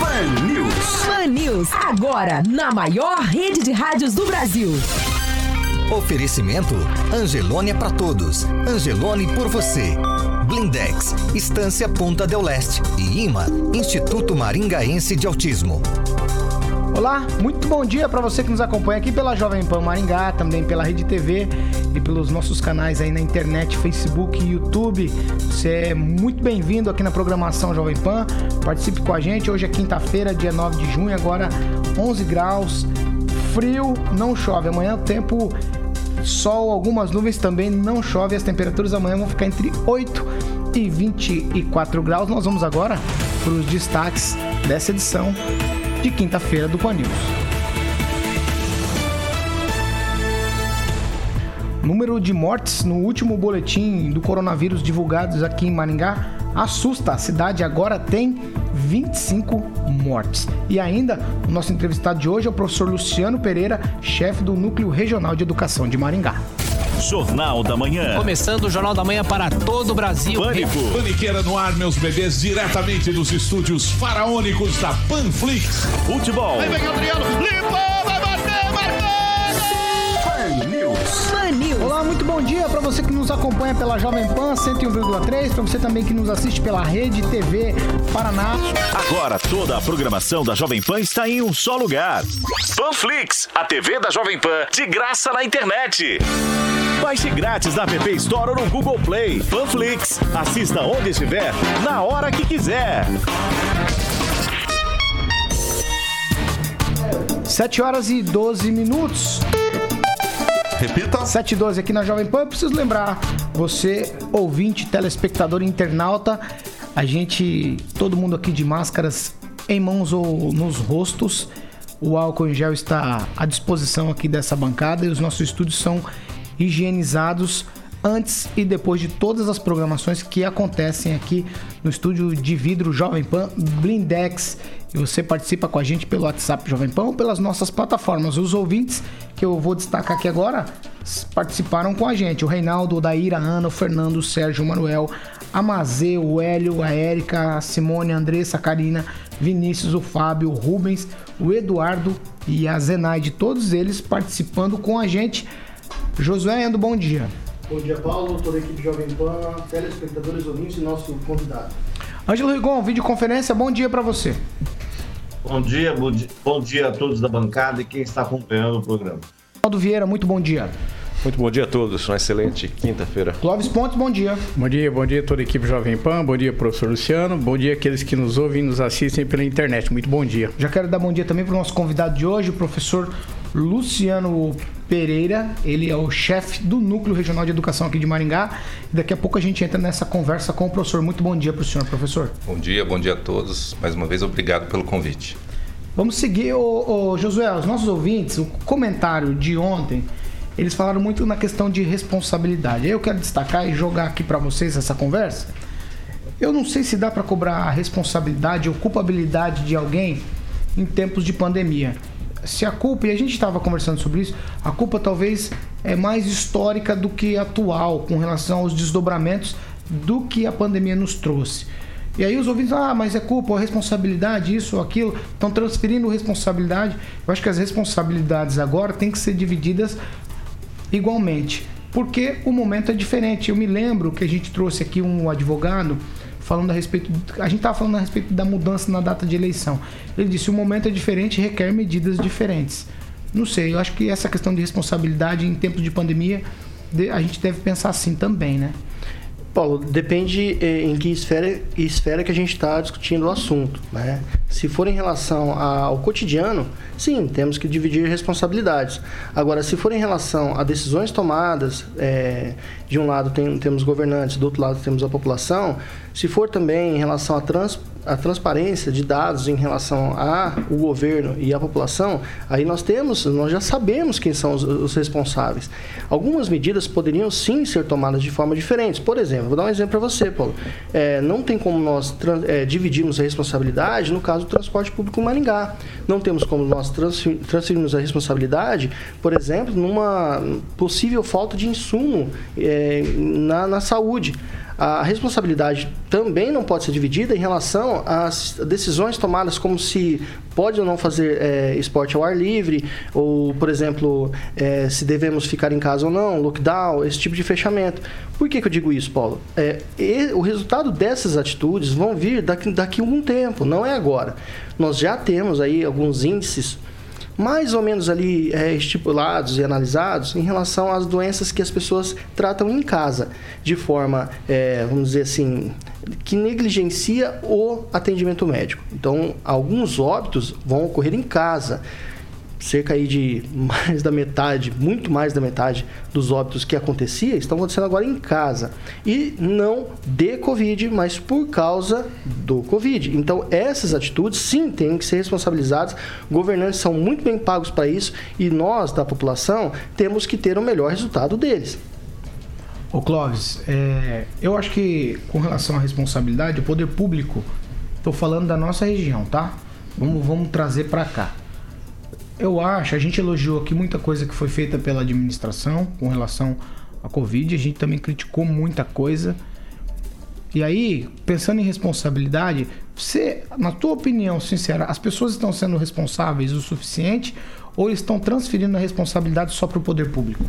Pan News. Pan News, agora na maior rede de rádios do Brasil. Oferecimento Angelone é para todos. Angelone por você. Blindex, Estância Ponta del Leste e IMA, Instituto Maringaense de Autismo. Olá, muito bom dia para você que nos acompanha aqui pela Jovem Pan Maringá, também pela Rede TV e pelos nossos canais aí na internet, Facebook e YouTube. Você é muito bem-vindo aqui na programação Jovem Pan. Participe com a gente. Hoje é quinta-feira, dia 9 de junho, agora 11 graus. Frio, não chove. Amanhã o tempo sol, algumas nuvens também não chove. As temperaturas amanhã vão ficar entre 8 e 24 graus. Nós vamos agora para os destaques dessa edição de quinta-feira do Pan News. Número de mortes no último boletim do coronavírus divulgados aqui em Maringá assusta. A cidade agora tem 25 mortes. E ainda, o nosso entrevistado de hoje é o professor Luciano Pereira, chefe do Núcleo Regional de Educação de Maringá. Jornal da Manhã. Começando o Jornal da Manhã para todo o Brasil. Pânico. Paniqueira no ar, meus bebês, diretamente dos estúdios faraônicos da Panflix. Futebol. Vem, Adriano. Limpou, vai bater, marcou! Pan News. Pan News. Olá, muito bom dia para você que nos acompanha pela Jovem Pan 101,3, para você também que nos assiste pela Rede TV Paraná. Agora toda a programação da Jovem Pan está em um só lugar. Panflix, a TV da Jovem Pan, de graça na internet. Baixe grátis na App Store ou no Google Play. Panflix, assista onde estiver, na hora que quiser. 7 horas e 12 minutos. Repita. 7 e 12 aqui na Jovem Pan. Eu preciso lembrar, você, ouvinte, telespectador, internauta, a gente, todo mundo aqui de máscaras em mãos ou nos rostos. O álcool em gel está à disposição aqui dessa bancada e os nossos estúdios são higienizados antes e depois de todas as programações que acontecem aqui no estúdio de vidro Jovem Pan Blindex. E você participa com a gente pelo WhatsApp Jovem Pan ou pelas nossas plataformas. Os ouvintes que eu vou destacar aqui agora participaram com a gente. O Reinaldo, o Daíra, a Ana, o Fernando, o Sérgio, o Manuel, a Mazê, o Hélio, a Érica, a Simone, a Andressa, a Karina, Vinícius, o Fábio, o Rubens, o Eduardo e a Zenaide. Todos eles participando com a gente. Josué Endo, bom dia. Bom dia, Paulo, toda a equipe Jovem Pan, telespectadores, ouvintes e nosso convidado. Ângelo Rigon, videoconferência, bom dia pra você. Bom dia, bom dia, bom dia a todos da bancada e quem está acompanhando o programa. Ronaldo Vieira, muito bom dia. Muito bom dia a todos, uma excelente quinta-feira. Clóvis Pontes, bom dia. Bom dia, bom dia a toda a equipe Jovem Pan, bom dia professor Luciano, bom dia aqueles que nos ouvem e nos assistem pela internet. Muito bom dia. Já quero dar bom dia também para o nosso convidado de hoje, o professor Luciano Pereira. Ele é o chefe do Núcleo Regional de Educação aqui de Maringá. Daqui a pouco a gente entra nessa conversa com o professor. Muito bom dia para o senhor, professor. Bom dia, bom dia a todos. Mais uma vez, obrigado pelo convite. Vamos seguir, ô, ô, Josué, os nossos ouvintes, o comentário de ontem, eles falaram muito na questão de responsabilidade. Eu quero destacar e jogar aqui para vocês essa conversa. Eu não sei se dá para cobrar a responsabilidade ou culpabilidade de alguém em tempos de pandemia. Se a culpa, e a gente estava conversando sobre isso, a culpa talvez é mais histórica do que atual com relação aos desdobramentos do que a pandemia nos trouxe. E aí os ouvintes, ah, mas é culpa, ou responsabilidade, isso ou aquilo, estão transferindo responsabilidade. Eu acho que as responsabilidades agora têm que ser divididas igualmente, porque o momento é diferente. Eu me lembro que a gente trouxe aqui um advogado falando a respeito, a gente estava falando a respeito da mudança na data de eleição. Ele disse o momento é diferente, e requer medidas diferentes. Não sei, eu acho que essa questão de responsabilidade em tempos de pandemia, de- a gente deve pensar assim também, né? Paulo, depende eh, em que esfera, esfera que a gente está discutindo o assunto. Né? Se for em relação ao cotidiano, sim, temos que dividir responsabilidades. Agora, se for em relação a decisões tomadas, eh, de um lado tem- temos governantes, do outro lado temos a população, se for também em relação à trans- transparência de dados em relação ao governo e à população, aí nós temos, nós já sabemos quem são os, os responsáveis. Algumas medidas poderiam sim ser tomadas de forma diferente. Por exemplo, vou dar um exemplo para você, Paulo. É, não tem como nós é, dividirmos a responsabilidade no caso do transporte público em Maringá. Não temos como nós transferirmos a responsabilidade, por exemplo, numa possível falta de insumo é, na, na saúde a responsabilidade também não pode ser dividida em relação às decisões tomadas como se pode ou não fazer é, esporte ao ar livre, ou, por exemplo, é, se devemos ficar em casa ou não, lockdown, esse tipo de fechamento. Por que, que eu digo isso, Paulo? É, e, o resultado dessas atitudes vão vir daqui, daqui a algum tempo, não é agora. Nós já temos aí alguns índices mais ou menos ali é, estipulados e analisados em relação às doenças que as pessoas tratam em casa, de forma, é, vamos dizer assim, que negligencia o atendimento médico. Então, alguns óbitos vão ocorrer em casa cerca aí de mais da metade, muito mais da metade dos óbitos que acontecia estão acontecendo agora em casa. E não de Covid, mas por causa do Covid. Então, essas atitudes sim têm que ser responsabilizadas. Governantes são muito bem pagos para isso e nós, da população, temos que ter o melhor resultado deles. Ô Clóvis, é, eu acho que com relação à responsabilidade, o poder público, estou falando da nossa região, tá? Vamos, vamos trazer para cá eu acho, a gente elogiou aqui muita coisa que foi feita pela administração com relação à Covid, a gente também criticou muita coisa. E aí, pensando em responsabilidade, você, na tua opinião sincera, as pessoas estão sendo responsáveis o suficiente ou estão transferindo a responsabilidade só para o poder público?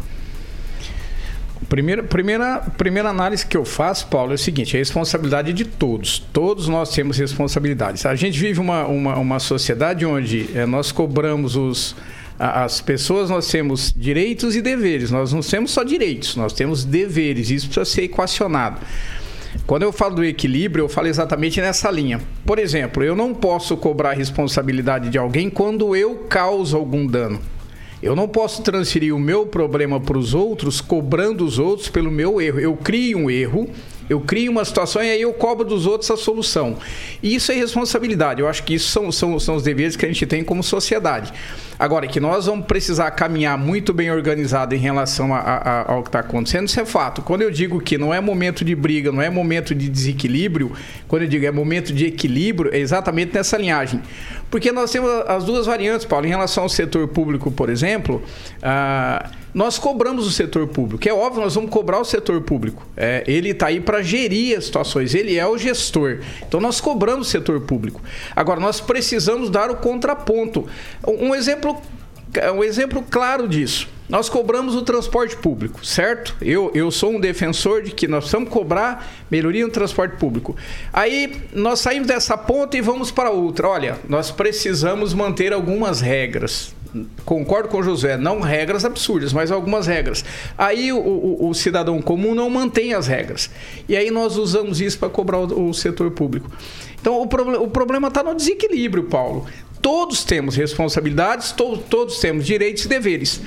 Primeira, primeira, primeira análise que eu faço, Paulo, é o seguinte: a responsabilidade de todos. Todos nós temos responsabilidades. A gente vive uma, uma, uma sociedade onde é, nós cobramos os, as pessoas, nós temos direitos e deveres. Nós não temos só direitos, nós temos deveres. Isso precisa ser equacionado. Quando eu falo do equilíbrio, eu falo exatamente nessa linha. Por exemplo, eu não posso cobrar responsabilidade de alguém quando eu causo algum dano. Eu não posso transferir o meu problema para os outros, cobrando os outros pelo meu erro. Eu crio um erro, eu crio uma situação e aí eu cobro dos outros a solução. E isso é responsabilidade. Eu acho que isso são, são, são os deveres que a gente tem como sociedade. Agora, que nós vamos precisar caminhar muito bem organizado em relação a, a, ao que está acontecendo, isso é fato. Quando eu digo que não é momento de briga, não é momento de desequilíbrio, quando eu digo é momento de equilíbrio, é exatamente nessa linhagem. Porque nós temos as duas variantes, Paulo. Em relação ao setor público, por exemplo, ah, nós cobramos o setor público. É óbvio, nós vamos cobrar o setor público. É, ele está aí para gerir as situações, ele é o gestor. Então nós cobramos o setor público. Agora, nós precisamos dar o contraponto. Um exemplo exemplo, um exemplo claro disso. Nós cobramos o transporte público, certo? Eu, eu sou um defensor de que nós precisamos cobrar melhoria no transporte público. Aí nós saímos dessa ponta e vamos para outra. Olha, nós precisamos manter algumas regras. Concordo com o José, não regras absurdas, mas algumas regras. Aí o, o, o cidadão comum não mantém as regras. E aí nós usamos isso para cobrar o, o setor público. Então o, o problema está no desequilíbrio, Paulo. Todos temos responsabilidades, to todos temos direitos e deveres.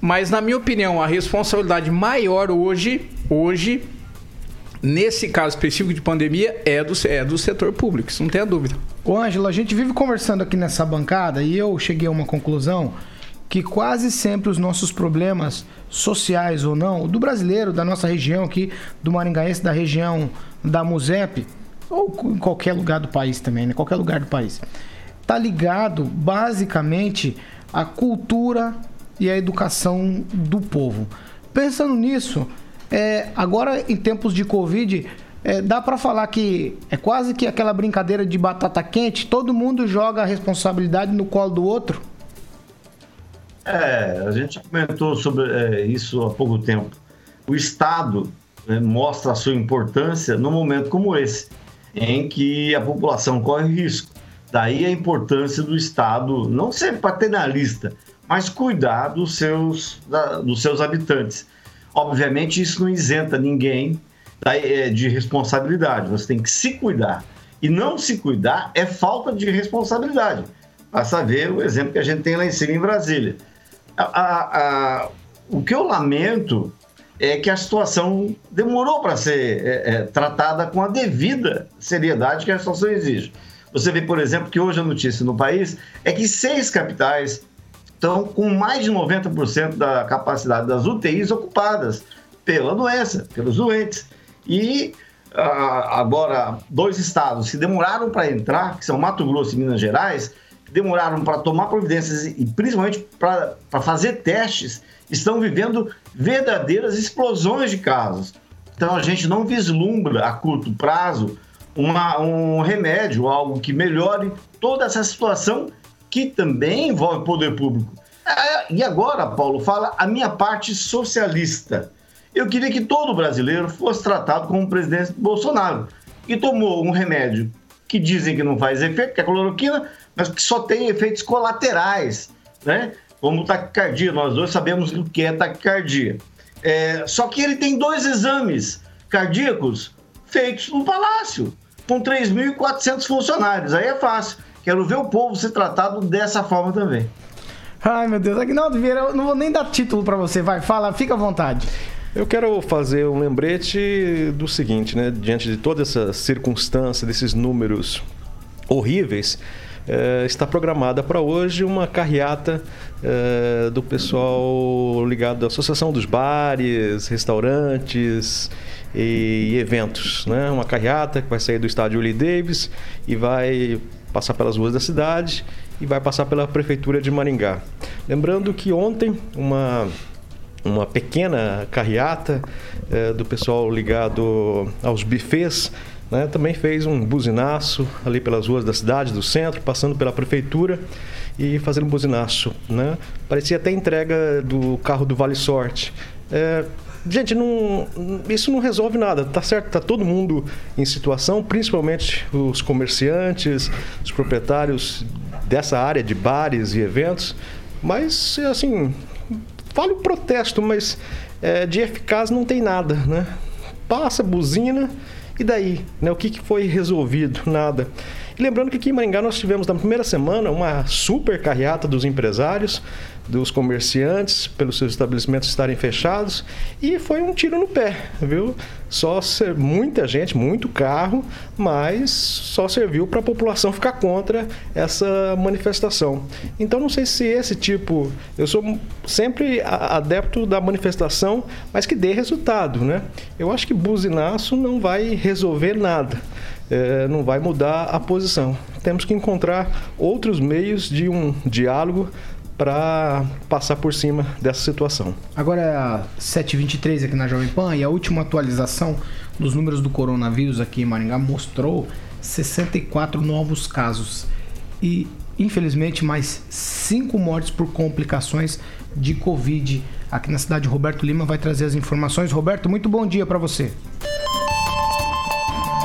Mas, na minha opinião, a responsabilidade maior hoje, hoje, nesse caso específico de pandemia, é do, é do setor público, isso não tem a dúvida. Ô, Ângelo, a gente vive conversando aqui nessa bancada e eu cheguei a uma conclusão que quase sempre os nossos problemas sociais ou não, do brasileiro, da nossa região aqui, do maringaense, da região da Musep, ou em qualquer lugar do país também, né? Qualquer lugar do país está ligado basicamente à cultura e à educação do povo. Pensando nisso, é, agora em tempos de Covid, é, dá para falar que é quase que aquela brincadeira de batata quente, todo mundo joga a responsabilidade no colo do outro? É, a gente comentou sobre é, isso há pouco tempo. O Estado né, mostra a sua importância num momento como esse, em que a população corre risco. Daí a importância do Estado não ser paternalista, mas cuidar dos seus, dos seus habitantes. Obviamente, isso não isenta ninguém é, de responsabilidade. Você tem que se cuidar. E não se cuidar é falta de responsabilidade. Basta ver o exemplo que a gente tem lá em cima em Brasília. A, a, a, o que eu lamento é que a situação demorou para ser é, é, tratada com a devida seriedade que a situação exige. Você vê, por exemplo, que hoje a notícia no país é que seis capitais estão com mais de 90% da capacidade das UTIs ocupadas pela doença, pelos doentes. E ah, agora, dois estados que demoraram para entrar, que são Mato Grosso e Minas Gerais, demoraram para tomar providências e principalmente para fazer testes, estão vivendo verdadeiras explosões de casos. Então a gente não vislumbra a curto prazo uma, um remédio, algo que melhore toda essa situação que também envolve poder público. É, e agora, Paulo, fala a minha parte socialista. Eu queria que todo brasileiro fosse tratado como o presidente Bolsonaro, que tomou um remédio que dizem que não faz efeito, que é a cloroquina, mas que só tem efeitos colaterais, né? Como taquicardia, nós dois sabemos o que é taquicardia. É, só que ele tem dois exames cardíacos feitos no palácio, com 3.400 funcionários. Aí é fácil. Quero ver o povo ser tratado dessa forma também. Ai, meu Deus. Aguinaldo Vieira, eu não vou nem dar título para você. Vai, fala, fica à vontade. Eu quero fazer um lembrete do seguinte, né? Diante de toda essa circunstância, desses números horríveis, é, está programada para hoje uma carreata é, do pessoal ligado à Associação dos Bares, Restaurantes e, Eventos. Né? Uma carreata que vai sair do estádio Willie Davis e vai passar pelas ruas da cidade e vai passar pela Prefeitura de Maringá. Lembrando que ontem uma uma pequena carreata é, do pessoal ligado aos bufês né, também fez um buzinaço ali pelas ruas da cidade, do centro, passando pela prefeitura e fazendo um buzinaço. Né? Parecia até entrega do carro do Vale Sorte. É, gente, não, isso não resolve nada, tá certo? Tá todo mundo em situação, principalmente os comerciantes, os proprietários dessa área de bares e eventos. Mas, assim, falo protesto, mas é, de eficaz não tem nada, né? Passa, buzina e daí? Né? O que, que foi resolvido? Nada. Lembrando que aqui em Maringá nós tivemos na primeira semana uma super carreata dos empresários, dos comerciantes, pelos seus estabelecimentos estarem fechados, e foi um tiro no pé, viu? Só ser, muita gente, muito carro, mas só serviu para a população ficar contra essa manifestação. Então não sei se esse tipo, eu sou sempre adepto da manifestação, mas que dê resultado, né? Eu acho que buzinaço não vai resolver nada é, não vai mudar a posição. Temos que encontrar outros meios de um diálogo para passar por cima dessa situação. Agora é 7h23 aqui na Jovem Pan e a última atualização dos números do coronavírus aqui em Maringá mostrou 64 novos casos e, infelizmente, mais 5 mortes por complicações de Covid. Aqui na cidade, Roberto Lima vai trazer as informações. Roberto, muito bom dia para você.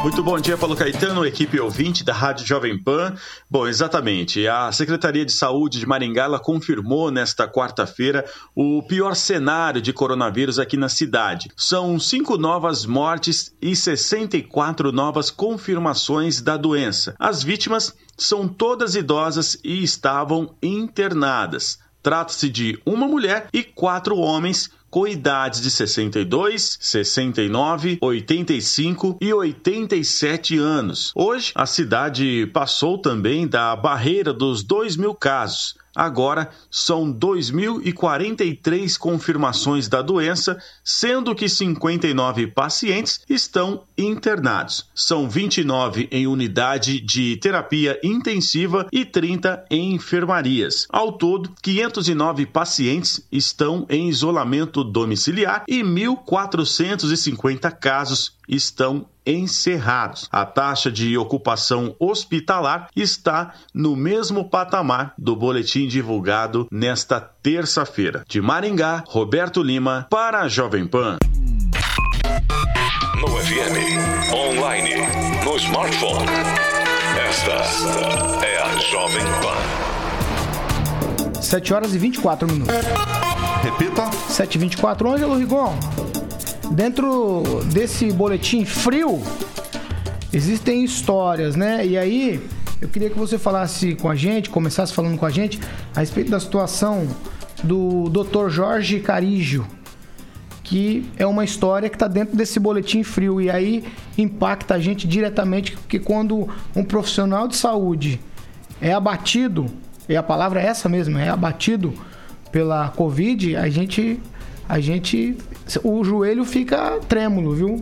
Muito bom dia, Paulo Caetano, equipe ouvinte da Rádio Jovem Pan. Bom, exatamente. A Secretaria de Saúde de Maringá confirmou nesta quarta-feira o pior cenário de coronavírus aqui na cidade. São cinco novas mortes e 64 novas confirmações da doença. As vítimas são todas idosas e estavam internadas. Trata-se de uma mulher e quatro homens com idades de 62, 69, 85 e 87 anos. Hoje, a cidade passou também da barreira dos 2 mil casos. Agora são 2.043 confirmações da doença, sendo que 59 pacientes estão internados. São 29 em unidade de terapia intensiva e 30 em enfermarias. Ao todo, 509 pacientes estão em isolamento domiciliar e 1.450 casos estão encerrados. A taxa de ocupação hospitalar está no mesmo patamar do boletim divulgado nesta terça-feira. De Maringá, Roberto Lima para a Jovem Pan. No FM, online, no smartphone. Esta é a Jovem Pan. 7 horas e 24 minutos. Repita. 7 e 24 Ângelo Rigon. Dentro desse boletim frio, existem histórias, né? E aí, eu queria que você falasse com a gente, começasse falando com a gente a respeito da situação do Dr. Jorge Carígio, que é uma história que está dentro desse boletim frio. E aí impacta a gente diretamente, porque quando um profissional de saúde é abatido, e a palavra é essa mesmo, é abatido pela Covid, a gente, a gente, o joelho fica trêmulo, viu?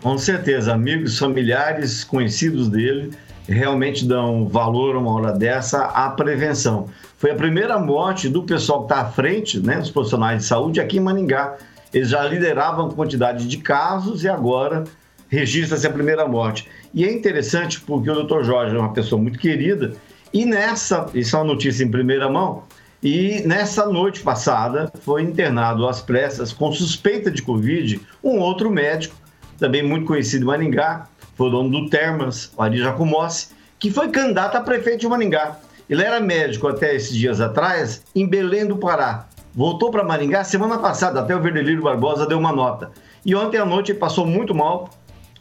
Com certeza, amigos, familiares, conhecidos dele realmente dão valor uma hora dessa à prevenção. Foi a primeira morte do pessoal que está à frente, né, dos profissionais de saúde aqui em Maningá. Eles já lideravam quantidade de casos e agora registra-se a primeira morte. E é interessante porque o Dr. Jorge é uma pessoa muito querida e nessa, isso é uma notícia em primeira mão, e nessa noite passada foi internado às pressas com suspeita de Covid um outro médico, também muito conhecido em Maningá, foi o dono do Termas, o Ari Jacomossi, que foi candidato a prefeito de Maningá. Ele era médico até esses dias atrás em Belém do Pará. Voltou para Maringá semana passada, até o Verdelírio Barbosa deu uma nota. E ontem à noite ele passou muito mal,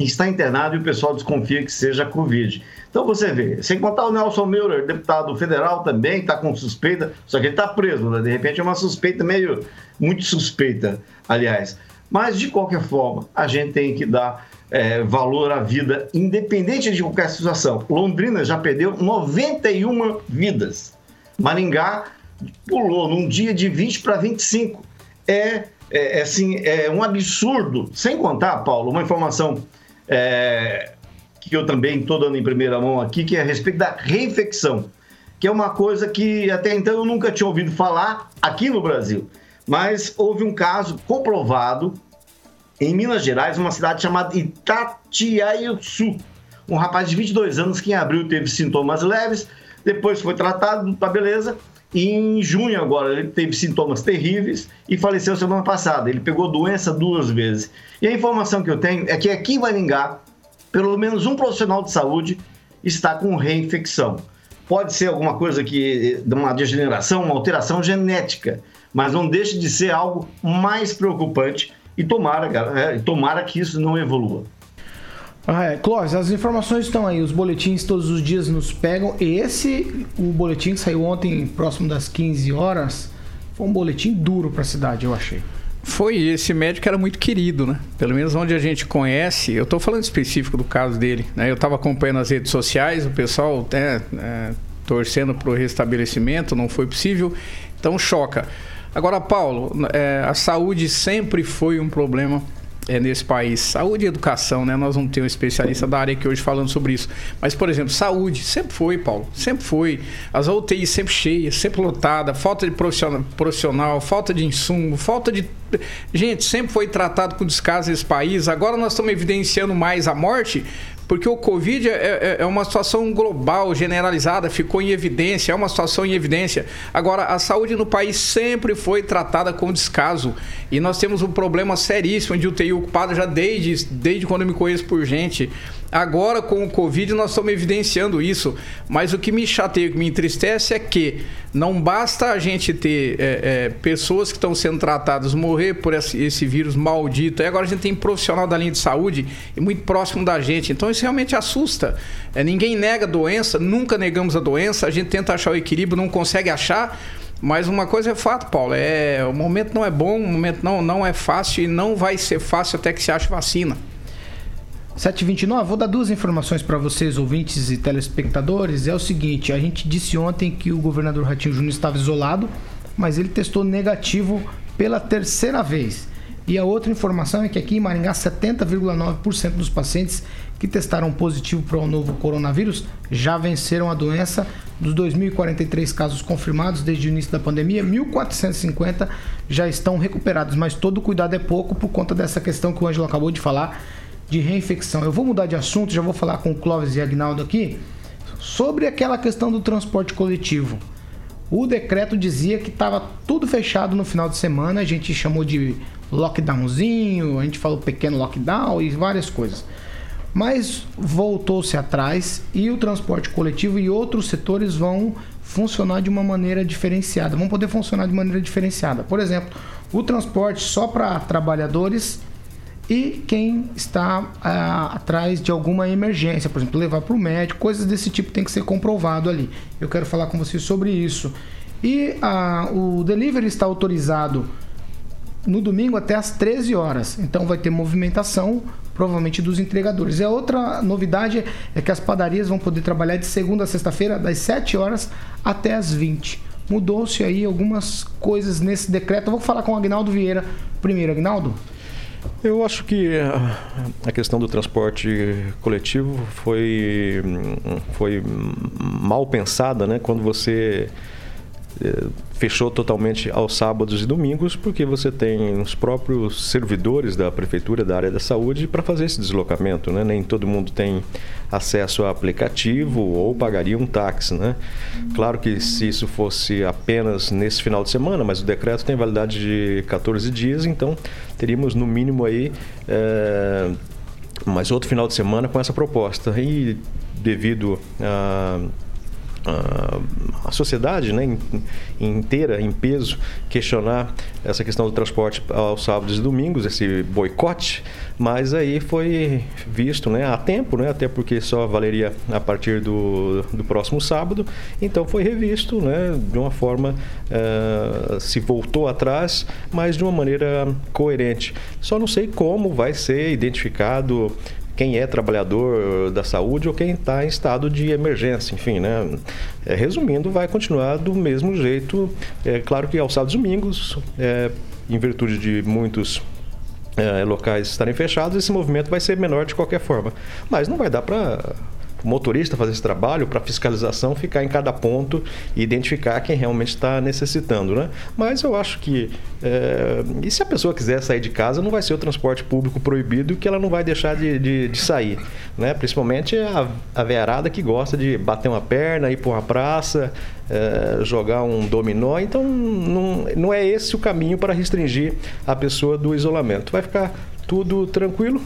está internado e o pessoal desconfia que seja Covid. Então você vê, sem contar o Nelson Meurer, deputado federal também, está com suspeita, só que ele está preso, né? de repente é uma suspeita meio, muito suspeita, aliás. Mas de qualquer forma, a gente tem que dar é, valor à vida, independente de qualquer situação. Londrina já perdeu 91 vidas. Maringá pulou num dia de 20 para 25. É, é, assim, é um absurdo. Sem contar, Paulo, uma informação é, que eu também estou dando em primeira mão aqui, que é a respeito da reinfecção, que é uma coisa que até então eu nunca tinha ouvido falar aqui no Brasil. Mas houve um caso comprovado em Minas Gerais, uma cidade chamada Itatiaiuçu. Um rapaz de 22 anos que em abril teve sintomas leves, depois foi tratado, tá beleza, e em junho agora ele teve sintomas terríveis e faleceu semana passada. Ele pegou doença duas vezes. E a informação que eu tenho é que aqui em Maringá, pelo menos um profissional de saúde está com reinfecção. Pode ser alguma coisa que de uma degeneração, uma alteração genética, mas não deixa de ser algo mais preocupante e tomara, é, tomara que isso não evolua. Ah, é. Clóvis, as informações estão aí, os boletins todos os dias nos pegam. Esse, o boletim que saiu ontem, próximo das 15 horas, foi um boletim duro para a cidade, eu achei. Foi, esse médico era muito querido, né? Pelo menos onde a gente conhece, eu estou falando específico do caso dele, né? Eu estava acompanhando as redes sociais, o pessoal né, é, torcendo para o restabelecimento, não foi possível, então choca. Agora, Paulo, é, a saúde sempre foi um problema é, nesse país. Saúde e educação, né? Nós não temos um especialista da área aqui hoje falando sobre isso. Mas, por exemplo, saúde, sempre foi, Paulo. Sempre foi. As UTIs sempre cheias, sempre lotada, falta de profissional, profissional, falta de insumo, falta de. Gente, sempre foi tratado com descaso esse país. Agora nós estamos evidenciando mais a morte porque o Covid é, é, é, uma situação global, generalizada, ficou em evidência, é uma situação em evidência. Agora, a saúde no país sempre foi tratada com descaso. E nós temos um problema seríssimo de UTI ocupado já desde, desde quando eu me conheço por gente. Agora, com o Covid, nós estamos evidenciando isso. Mas o que me chateia, o que me entristece é que não basta a gente ter é, é, pessoas que estão sendo tratadas morrer por esse, esse, vírus maldito. E agora a gente tem profissional da linha de saúde muito próximo da gente. Então isso realmente assusta. É, ninguém nega a doença, nunca negamos a doença. A gente tenta achar o equilíbrio, não consegue achar. Mas uma coisa é fato, Paulo, é o momento não é bom, o momento não, não é fácil e não vai ser fácil até que se ache vacina. 729, vou dar duas informações para vocês, ouvintes e telespectadores. É o seguinte: a gente disse ontem que o governador Ratinho Júnior estava isolado, mas ele testou negativo pela terceira vez. E a outra informação é que aqui em Maringá, 70,9% dos pacientes que testaram positivo para o novo coronavírus já venceram a doença. Dos 2.043 casos confirmados desde o início da pandemia, 1.450 já estão recuperados. Mas todo cuidado é pouco por conta dessa questão que o Ângelo acabou de falar de reinfecção. Eu vou mudar de assunto, já vou falar com o Clóvis e Agnaldo aqui sobre aquela questão do transporte coletivo. O decreto dizia que estava tudo fechado no final de semana, a gente chamou de lockdownzinho, a gente falou pequeno lockdown e várias coisas. Mas voltou-se atrás e o transporte coletivo e outros setores vão funcionar de uma maneira diferenciada, vão poder funcionar de maneira diferenciada. Por exemplo, o transporte só para trabalhadores e quem está ah, atrás de alguma emergência, por exemplo, levar para o médico, coisas desse tipo tem que ser comprovado ali. Eu quero falar com vocês sobre isso. E ah, o delivery está autorizado no domingo até às 13 horas, então vai ter movimentação provavelmente dos entregadores. E a outra novidade é que as padarias vão poder trabalhar de segunda a sexta-feira, das 7 horas até as 20. Mudou-se aí algumas coisas nesse decreto. Eu vou falar com o Agnaldo Vieira primeiro. Agnaldo? Eu acho que a questão do transporte coletivo foi, foi mal pensada, né? Quando você fechou totalmente aos sábados e domingos, porque você tem os próprios servidores da prefeitura, da área da saúde, para fazer esse deslocamento. Né? Nem todo mundo tem acesso a aplicativo ou pagaria um táxi. Né? Claro que se isso fosse apenas nesse final de semana, mas o decreto tem validade de 14 dias, então teríamos no mínimo aí. É, mais outro final de semana com essa proposta. E devido a a sociedade né, inteira, em peso, questionar essa questão do transporte aos sábados e domingos, esse boicote, mas aí foi visto né, a tempo, né, até porque só valeria a partir do, do próximo sábado, então foi revisto né, de uma forma, uh, se voltou atrás, mas de uma maneira coerente. Só não sei como vai ser identificado quem é trabalhador da saúde ou quem está em estado de emergência, enfim, né? É, resumindo, vai continuar do mesmo jeito. É claro que aos sábados e domingos, é, em virtude de muitos é, locais estarem fechados, esse movimento vai ser menor de qualquer forma. Mas não vai dar para o motorista fazer esse trabalho para fiscalização ficar em cada ponto e identificar quem realmente está necessitando, né? Mas eu acho que é, e se a pessoa quiser sair de casa, não vai ser o transporte público proibido que ela não vai deixar de, de, de sair, né? Principalmente a, a que gosta de bater uma perna, ir para uma praça, é, jogar um dominó. Então não, não é esse o caminho para restringir a pessoa do isolamento. Vai ficar tudo tranquilo,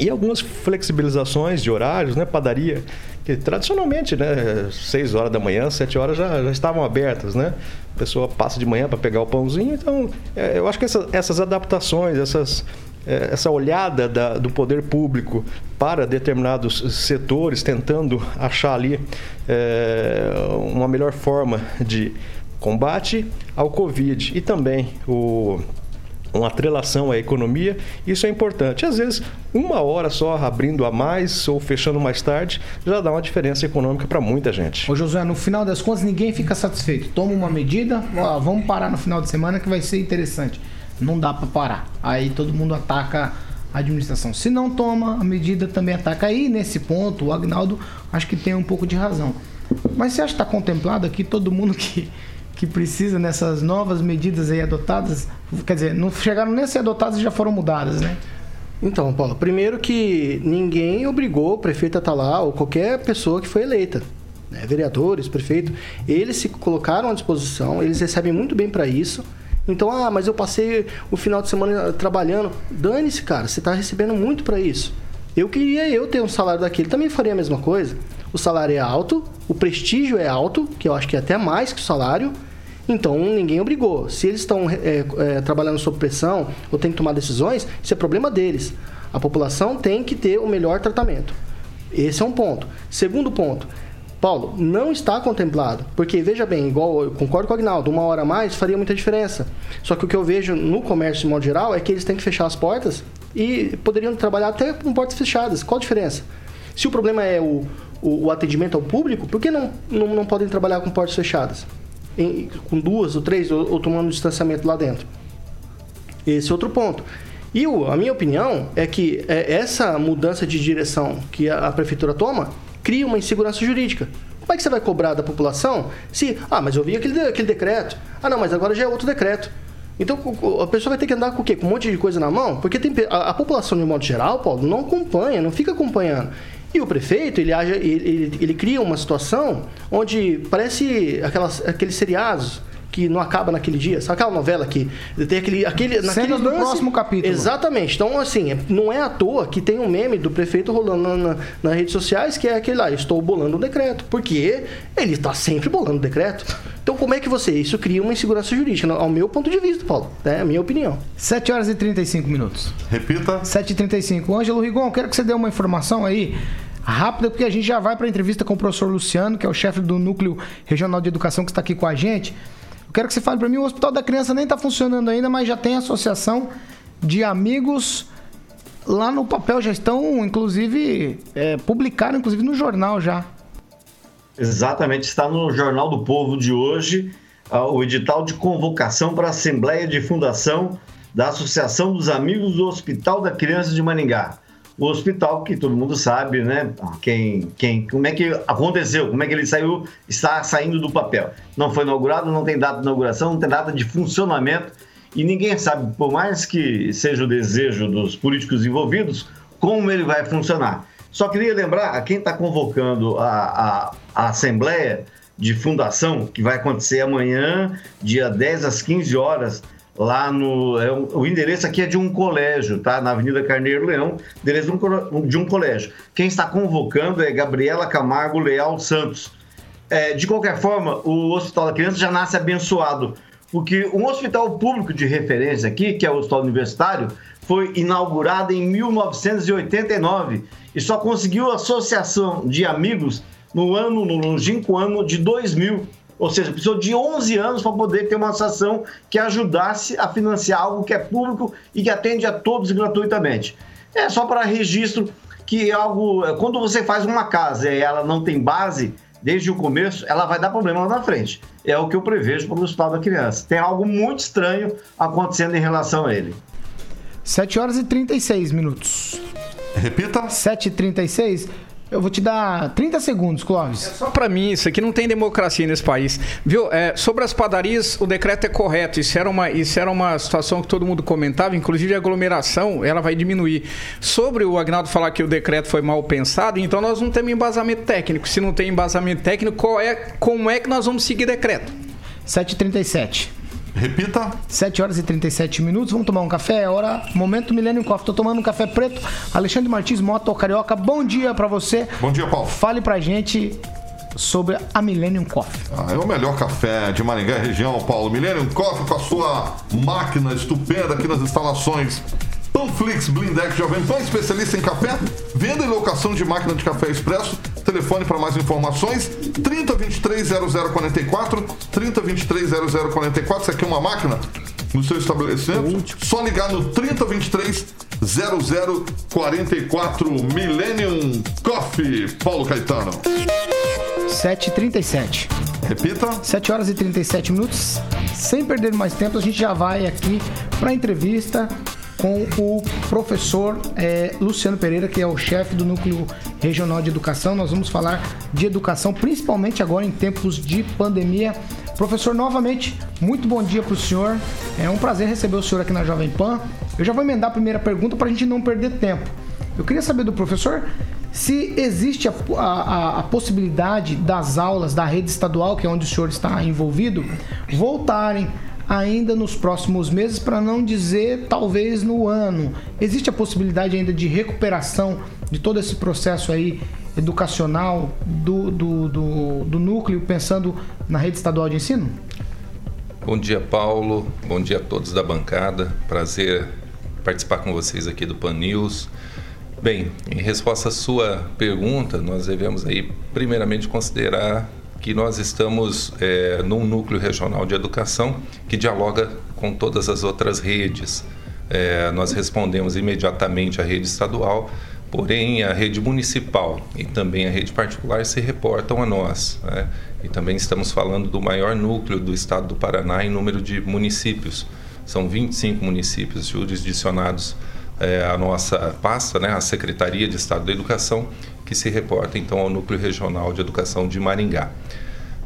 e algumas flexibilizações de horários, né? Padaria, que tradicionalmente, né? 6 horas da manhã, 7 horas já, já estavam abertas, né? A pessoa passa de manhã para pegar o pãozinho. Então, é, eu acho que essa, essas adaptações, essas, é, essa olhada da, do poder público para determinados setores, tentando achar ali é, uma melhor forma de combate ao Covid e também o uma atrelação à economia, isso é importante. Às vezes, uma hora só abrindo a mais ou fechando mais tarde já dá uma diferença econômica para muita gente. Ô Josué, no final das contas ninguém fica satisfeito. Toma uma medida, ó, vamos parar no final de semana que vai ser interessante. Não dá para parar. Aí todo mundo ataca a administração. Se não toma a medida, também ataca. Aí nesse ponto, o Agnaldo acho que tem um pouco de razão. Mas você acha que está contemplado aqui todo mundo que que precisa nessas novas medidas aí adotadas? Quer dizer, não chegaram nem a ser adotadas e já foram mudadas, né? Então, Paulo, primeiro que ninguém obrigou o prefeito a estar lá ou qualquer pessoa que foi eleita. Né? Vereadores, prefeito, eles se colocaram à disposição, eles recebem muito bem para isso. Então, ah, mas eu passei o final de semana trabalhando. Dane-se, cara, você está recebendo muito para isso. Eu queria eu ter um salário daquele, também faria a mesma coisa. O salário é alto, o prestígio é alto, que eu acho que é até mais que o salário. Então ninguém obrigou. Se eles estão é, é, trabalhando sob pressão ou têm que tomar decisões, isso é problema deles. A população tem que ter o melhor tratamento. Esse é um ponto. Segundo ponto, Paulo, não está contemplado. Porque, veja bem, igual eu concordo com o Agnaldo, uma hora a mais faria muita diferença. Só que o que eu vejo no comércio, de modo geral, é que eles têm que fechar as portas e poderiam trabalhar até com portas fechadas. Qual a diferença? Se o problema é o, o, o atendimento ao público, por que não, não, não podem trabalhar com portas fechadas? Em, com duas ou três, ou, ou tomando distanciamento lá dentro. Esse é outro ponto. E o, a minha opinião é que é, essa mudança de direção que a, a, prefeitura toma cria uma insegurança jurídica. Como é que você vai cobrar da população se, ah, mas eu vi aquele, aquele decreto. Ah, não, mas agora já é outro decreto. Então a pessoa vai ter que andar com o quê? Com um monte de coisa na mão? Porque tem, a, a população, de modo geral, Paulo, não acompanha, não fica acompanhando. E o prefeito, ele, age, ele, ele, ele cria uma situação onde parece aquelas, aqueles seriados que não acaba naquele dia. Sabe aquela novela que tem aquele. aquele naquele do próximo capítulo. Exatamente. Então, assim, não é à toa que tem um meme do prefeito rolando na, na, nas redes sociais que é aquele lá, estou bolando um decreto. Porque ele está sempre bolando um decreto. Então, como é que você. Isso cria uma insegurança jurídica, ao meu ponto de vista, Paulo. É a minha opinião. 7 horas e 35 minutos. Repita. 7 e 35. Ângelo Rigon, quero que você dê uma informação aí rápida, porque a gente já vai para a entrevista com o professor Luciano, que é o chefe do Núcleo Regional de Educação, que está aqui com a gente. Eu quero que você fale para mim, o Hospital da Criança nem está funcionando ainda, mas já tem associação de amigos lá no papel, já estão, inclusive, é, publicaram, inclusive, no jornal já. Exatamente, está no Jornal do Povo de hoje o edital de convocação para a Assembleia de Fundação da Associação dos Amigos do Hospital da Criança de Maningá. O hospital que todo mundo sabe, né? Quem, quem, como é que aconteceu, como é que ele saiu, está saindo do papel. Não foi inaugurado, não tem data de inauguração, não tem data de funcionamento e ninguém sabe, por mais que seja o desejo dos políticos envolvidos, como ele vai funcionar. Só queria lembrar a quem está convocando a, a, a Assembleia de Fundação, que vai acontecer amanhã, dia 10 às 15 horas, lá no. É, o endereço aqui é de um colégio, tá? Na Avenida Carneiro Leão, endereço de um, de um colégio. Quem está convocando é Gabriela Camargo Leal Santos. É, de qualquer forma, o Hospital da Criança já nasce abençoado, porque um hospital público de referência aqui, que é o Hospital Universitário, foi inaugurado em 1989 e só conseguiu associação de amigos no ano, no longínquo ano de 2000. Ou seja, precisou de 11 anos para poder ter uma associação que ajudasse a financiar algo que é público e que atende a todos gratuitamente. É só para registro que é algo. Quando você faz uma casa e ela não tem base, desde o começo, ela vai dar problema lá na frente. É o que eu prevejo para o Hospital da Criança. Tem algo muito estranho acontecendo em relação a ele. 7 horas e 36 minutos. Repita. 7h36. Eu vou te dar 30 segundos, Clóvis. É só para mim, isso aqui não tem democracia nesse país. Viu? É, sobre as padarias, o decreto é correto. Isso era, uma, isso era uma situação que todo mundo comentava, inclusive a aglomeração, ela vai diminuir. Sobre o Agnaldo falar que o decreto foi mal pensado, então nós não temos embasamento técnico. Se não tem embasamento técnico, qual é, como é que nós vamos seguir decreto? 7h37. Repita. 7 horas e 37 minutos. Vamos tomar um café. É hora. Momento Millennium Coffee. Tô tomando um café preto. Alexandre Martins, Moto Carioca. Bom dia para você. Bom dia, Paulo. Fale pra gente sobre a Millennium Coffee. Ah, é o melhor café de Maringá e região, Paulo. Millennium Coffee com a sua máquina estupenda aqui nas instalações Panflix Blindex Jovem Pan, especialista em café, venda e locação de máquina de café expresso. Telefone para mais informações: 3023 0044, 3023 0044. Isso aqui é uma máquina no seu estabelecimento. Só ligar no 3023 0044 Millennium Coffee, Paulo Caetano. 7h37. Repita. 7 horas e 37 minutos. Sem perder mais tempo, a gente já vai aqui para a entrevista com o professor é, Luciano Pereira, que é o chefe do Núcleo Regional de Educação. Nós vamos falar de educação, principalmente agora em tempos de pandemia. Professor, novamente, muito bom dia para o senhor. É um prazer receber o senhor aqui na Jovem Pan. Eu já vou emendar a primeira pergunta para a gente não perder tempo. Eu queria saber do professor se existe a, a, a, possibilidade das aulas da rede estadual, que é onde o senhor está envolvido, voltarem ainda nos próximos meses, para não dizer talvez no ano. Existe a possibilidade ainda de recuperação de todo esse processo aí educacional do, do, do, do núcleo, pensando na rede estadual de ensino? Bom dia, Paulo. Bom dia a todos da bancada. Prazer participar com vocês aqui do Pan News. Bem, em resposta à sua pergunta, nós devemos aí primeiramente considerar que nós estamos é, num núcleo regional de educação que dialoga com todas as outras redes. É, nós respondemos imediatamente à rede estadual, porém a rede municipal e também a rede particular se reportam a nós. Né? E também estamos falando do maior núcleo do estado do Paraná em número de municípios. São 25 municípios jurisdicionados é, à nossa pasta, né, a Secretaria de Estado da Educação, que se reporta então ao Núcleo Regional de Educação de Maringá.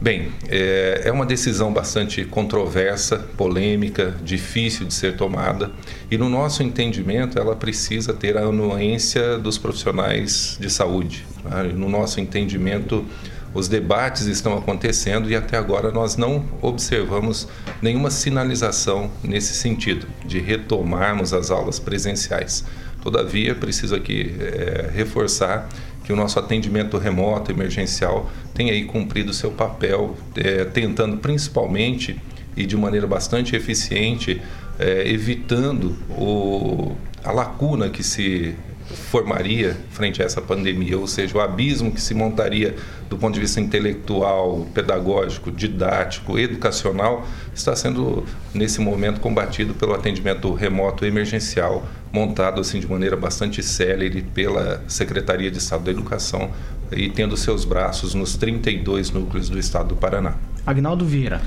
Bem, é, é uma decisão bastante controversa, polêmica, difícil de ser tomada e, no nosso entendimento, ela precisa ter a anuência dos profissionais de saúde. Né? No nosso entendimento, os debates estão acontecendo e até agora nós não observamos nenhuma sinalização nesse sentido, de retomarmos as aulas presenciais. Todavia, preciso aqui é, reforçar que o nosso atendimento remoto emergencial tem aí cumprido seu papel, é, tentando principalmente e de maneira bastante eficiente, é, evitando o, a lacuna que se formaria frente a essa pandemia, ou seja, o abismo que se montaria do ponto de vista intelectual, pedagógico, didático, educacional, está sendo nesse momento combatido pelo atendimento remoto emergencial, montado assim de maneira bastante célere pela Secretaria de Estado da Educação e tendo seus braços nos 32 núcleos do estado do Paraná. Agnaldo Vieira.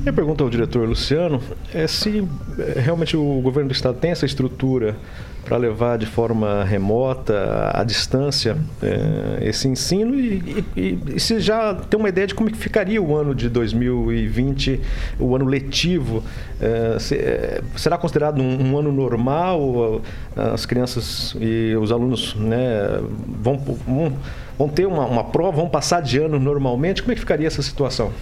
Minha pergunta ao diretor Luciano é se eh, realmente o governo do estado tem essa estrutura para levar de forma remota, à distância, é, esse ensino e, e, e, se já tem uma ideia de como que ficaria o ano de 2020, o ano letivo, é, se, é, será considerado um, um, ano normal? As crianças e os alunos né, vão, vão, vão ter uma, uma prova, vão passar de ano normalmente? Como é que ficaria essa situação?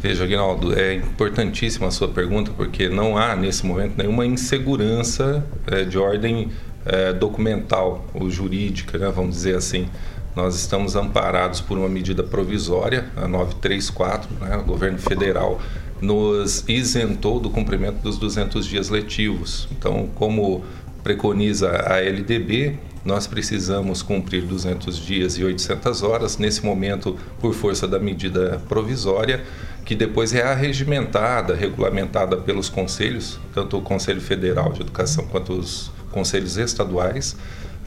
Veja, Aguinaldo, é importantíssima a sua pergunta, porque não há, nesse momento, nenhuma insegurança é, de ordem é, documental ou jurídica, né, vamos dizer assim. Nós estamos amparados por uma medida provisória, a 934, né, o governo federal nos isentou do cumprimento dos 200 dias letivos. Então, como preconiza a LDB, nós precisamos cumprir 200 dias e 800 horas, nesse momento, por força da medida provisória, que depois é arregimentada, regulamentada pelos conselhos, tanto o Conselho Federal de Educação quanto os conselhos estaduais,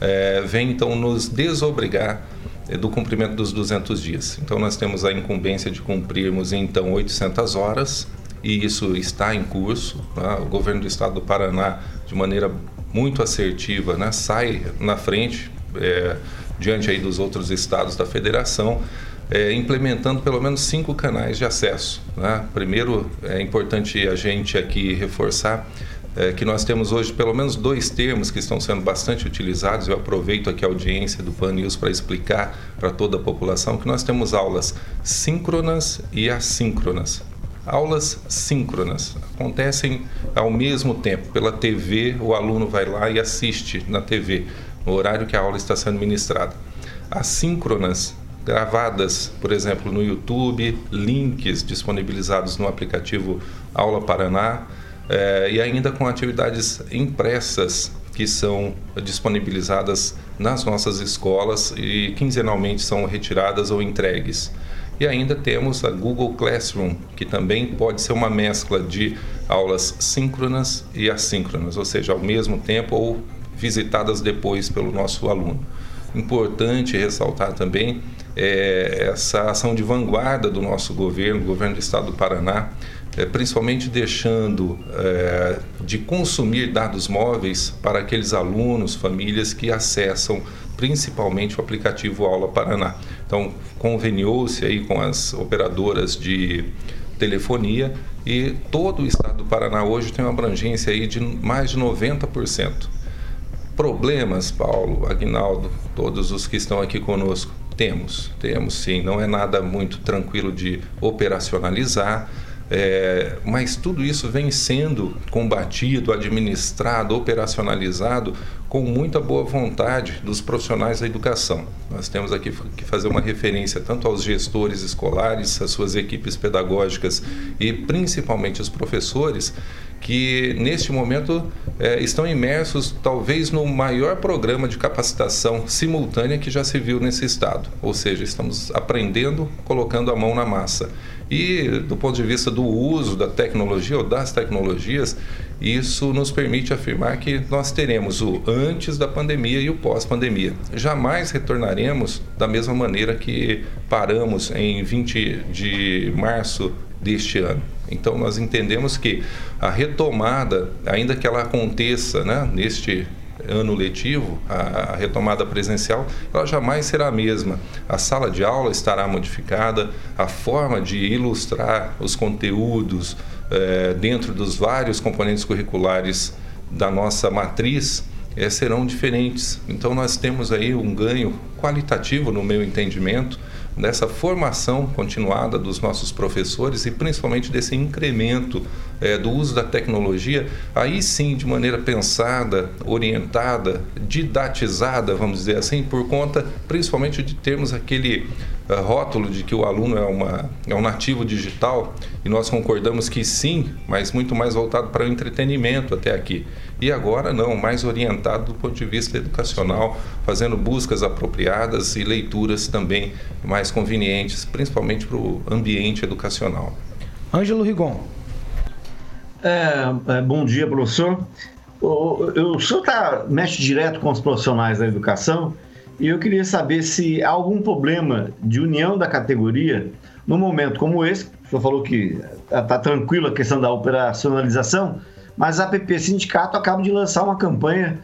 é, vem então nos desobrigar é, do cumprimento dos 200 dias. Então nós temos a incumbência de cumprirmos então 800 horas e isso está em curso. Né? O governo do estado do Paraná, de maneira muito assertiva, né? sai na frente é, diante aí dos outros estados da federação é, implementando pelo menos cinco canais de acesso. Né? Primeiro, é importante a gente aqui reforçar é, que nós temos hoje pelo menos dois termos que estão sendo bastante utilizados. Eu aproveito aqui a audiência do Pan News para explicar para toda a população que nós temos aulas síncronas e assíncronas. Aulas síncronas acontecem ao mesmo tempo. Pela TV, o aluno vai lá e assiste na TV, no horário que a aula está sendo ministrada. Assíncronas gravadas, por exemplo, no YouTube, links disponibilizados no aplicativo Aula Paraná eh, e ainda com atividades impressas que são disponibilizadas nas nossas escolas e quinzenalmente são retiradas ou entregues. E ainda temos a Google Classroom, que também pode ser uma mescla de aulas síncronas e assíncronas, ou seja, ao mesmo tempo ou visitadas depois pelo nosso aluno. Importante ressaltar também é, essa ação de vanguarda do nosso governo, governo do estado do Paraná, é, principalmente deixando é, de consumir dados móveis para aqueles alunos, famílias que acessam principalmente o aplicativo Aula Paraná. Então, conveniou-se aí com as operadoras de telefonia e todo o estado do Paraná hoje tem uma abrangência aí de mais de 90%. Problemas, Paulo, Agnaldo, todos os que estão aqui conosco, temos, temos sim. Não é nada muito tranquilo de operacionalizar, é, mas tudo isso vem sendo combatido, administrado, operacionalizado com muita boa vontade dos profissionais da educação. Nós temos aqui que fazer uma referência tanto aos gestores escolares, às suas equipes pedagógicas e principalmente os professores que neste momento é, estão imersos talvez no maior programa de capacitação simultânea que já se viu nesse estado. Ou seja, estamos aprendendo, colocando a mão na massa. E do ponto de vista do uso da tecnologia ou das tecnologias, isso nos permite afirmar que nós teremos o antes da pandemia e o pós-pandemia. Jamais retornaremos da mesma maneira que paramos em 20 de março deste ano. Então nós entendemos que a retomada, ainda que ela aconteça né, neste ano letivo, a, retomada presencial, ela jamais será a mesma. A sala de aula estará modificada, a forma de ilustrar os conteúdos eh, dentro dos vários componentes curriculares da nossa matriz eh, serão diferentes. Então nós temos aí um ganho qualitativo, no meu entendimento, dessa formação continuada dos nossos professores e principalmente desse incremento é, do uso da tecnologia, aí sim, de maneira pensada, orientada, didatizada, vamos dizer assim, por conta principalmente de termos aquele uh, rótulo de que o aluno é, uma, é um nativo digital, e nós concordamos que sim, mas muito mais voltado para o entretenimento até aqui. E agora não, mais orientado do ponto de vista educacional, fazendo buscas apropriadas e leituras também mais convenientes, principalmente para o ambiente educacional. Ângelo Rigon. É, é, bom dia, professor. O, o, o senhor tá, mexe direto com os profissionais da educação e eu queria saber se há algum problema de união da categoria num momento como esse. O senhor falou que está tranquilo a questão da operacionalização, mas a PP Sindicato acaba de lançar uma campanha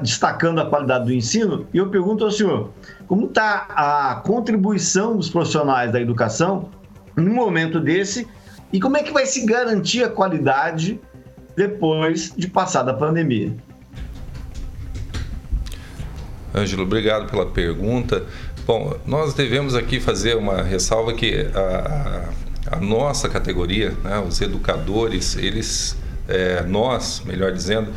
destacando a qualidade do ensino. E eu pergunto ao senhor, como está a contribuição dos profissionais da educação num momento desse e como é que vai se garantir a qualidade depois de passar a pandemia? Ângelo, obrigado pela pergunta. Bom, nós devemos aqui fazer uma ressalva que a, a nossa categoria, né, os educadores, eles, é, nós, melhor dizendo,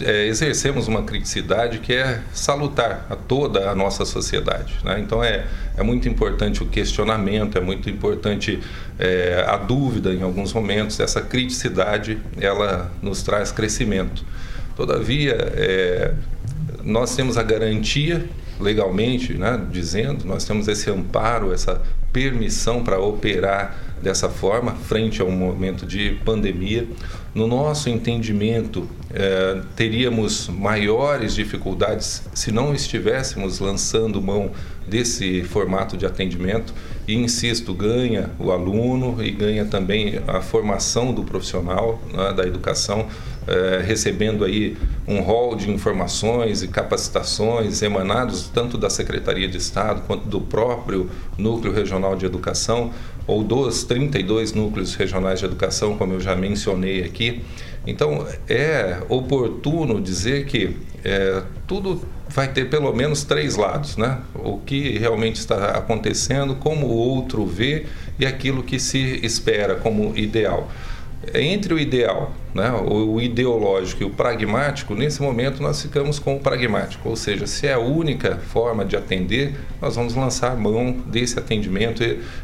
é, exercemos uma criticidade que é salutar a toda a nossa sociedade. Né? Então é, é muito importante o questionamento, é muito importante é, a dúvida em alguns momentos. Essa criticidade ela nos traz crescimento. Todavia, é, nós temos a garantia legalmente, né, dizendo, nós temos esse amparo, essa permissão para operar dessa forma, frente a um momento de pandemia. No nosso entendimento, eh, teríamos maiores dificuldades se não estivéssemos lançando mão desse formato de atendimento. E insisto, ganha o aluno e ganha também a formação do profissional né, da educação, eh, recebendo aí um rol de informações e capacitações emanados tanto da Secretaria de Estado quanto do próprio Núcleo Regional de Educação ou dos 32 núcleos regionais de educação, como eu já mencionei aqui. Então, é oportuno dizer que é, tudo vai ter pelo menos três lados, né? O que realmente está acontecendo, como o outro vê e aquilo que se espera como ideal entre o ideal, né, o ideológico e o pragmático, nesse momento nós ficamos com o pragmático, ou seja, se é a única forma de atender, nós vamos lançar mão desse atendimento,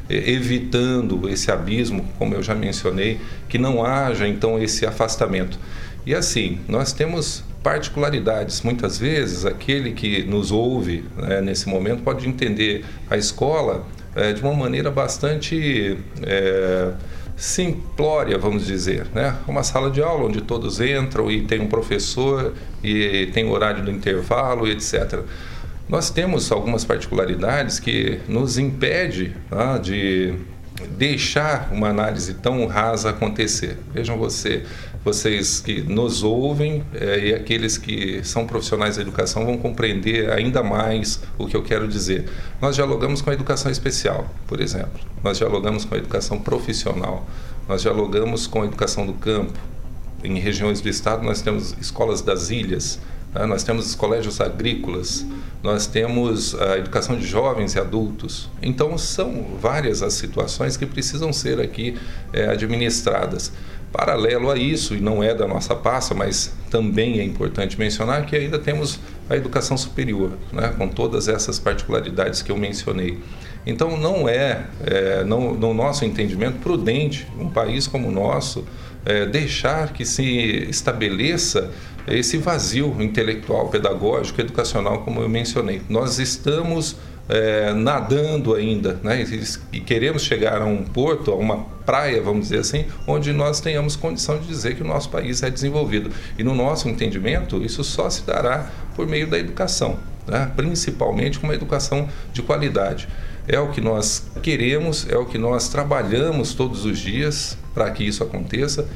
evitando esse abismo, como eu já mencionei, que não haja então esse afastamento. E assim, nós temos particularidades. Muitas vezes, aquele que nos ouve né, nesse momento pode entender a escola é, de uma maneira bastante. É, simplória, vamos dizer, né? Uma sala de aula onde todos entram e tem um professor e tem horário do intervalo, etc. Nós temos algumas particularidades que nos impede né, de deixar uma análise tão rasa acontecer. Vejam você, vocês que nos ouvem é, e aqueles que são profissionais da educação vão compreender ainda mais o que eu quero dizer. Nós dialogamos com a educação especial, por exemplo. Nós dialogamos com a educação profissional. Nós dialogamos com a educação do campo. Em regiões do estado nós temos escolas das ilhas, né? nós temos os colégios agrícolas, nós temos a educação de jovens e adultos. Então são várias as situações que precisam ser aqui é, administradas. Paralelo a isso, e não é da nossa pasta, mas também é importante mencionar que ainda temos a educação superior, né, com todas essas particularidades que eu mencionei. Então, não é, é não, no nosso entendimento, prudente um país como o nosso é, deixar que se estabeleça esse vazio intelectual, pedagógico, educacional, como eu mencionei. Nós estamos é, nadando ainda, né? E, queremos chegar a um porto, a uma praia, vamos dizer assim, onde nós tenhamos condição de dizer que o nosso país é desenvolvido. E no nosso entendimento, isso só se dará por meio da educação, né? principalmente com uma educação de qualidade. É o que nós queremos, é o que nós trabalhamos todos os dias para que isso aconteça.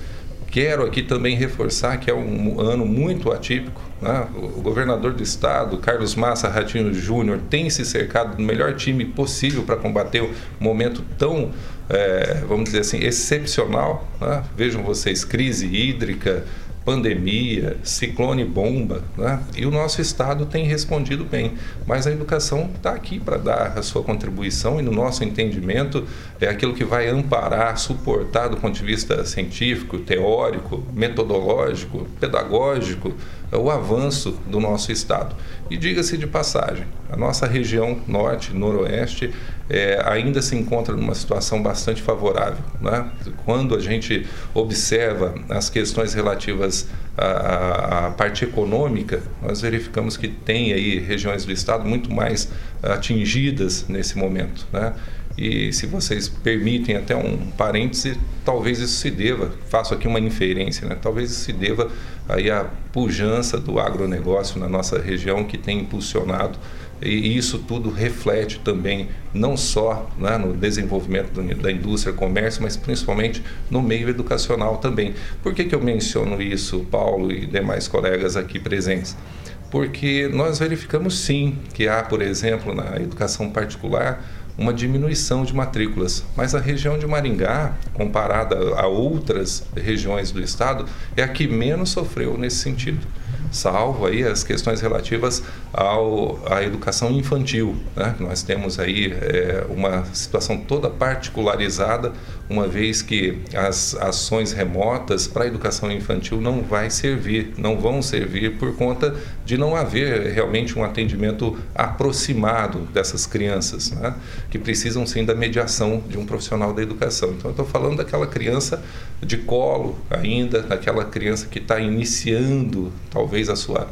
Quero aqui também reforçar que é um ano muito atípico. Né? O governador do estado, Carlos Massa Ratinho Júnior, tem se cercado do melhor time possível para combater um momento tão, é, vamos dizer assim, excepcional. Né? Vejam vocês, crise hídrica, pandemia, ciclone bomba, né? e o nosso Estado tem respondido bem. Mas a educação está aqui para dar a sua contribuição e, no nosso entendimento, é aquilo que vai amparar, suportar do ponto de vista científico, teórico, metodológico, pedagógico, o avanço do nosso Estado. E diga-se de passagem, a nossa região norte, noroeste, é, ainda se encontra numa situação bastante favorável. Né? Quando a gente observa as questões relativas à, à, parte econômica, nós verificamos que tem aí regiões do estado muito mais atingidas nesse momento. Né? E se vocês permitem até um parêntese, talvez isso se deva, faço aqui uma inferência, né? talvez isso se deva aí à pujança do agronegócio na nossa região que tem impulsionado e isso tudo reflete também não só né, no desenvolvimento da indústria, comércio, mas principalmente no meio educacional também. Por que, que eu menciono isso, Paulo e demais colegas aqui presentes? Porque nós verificamos sim que há, por exemplo, na educação particular, uma diminuição de matrículas, mas a região de Maringá, comparada a outras regiões do estado, é a que menos sofreu nesse sentido salvo aí as questões relativas ao, à educação infantil. Né? Nós temos aí é, uma situação toda particularizada, uma vez que as ações remotas para a educação infantil não vai servir, não vão servir por conta de não haver realmente um atendimento aproximado dessas crianças, né? que precisam sim da mediação de um profissional da educação. Então, eu estou falando daquela criança de colo ainda, daquela criança que está iniciando talvez a sua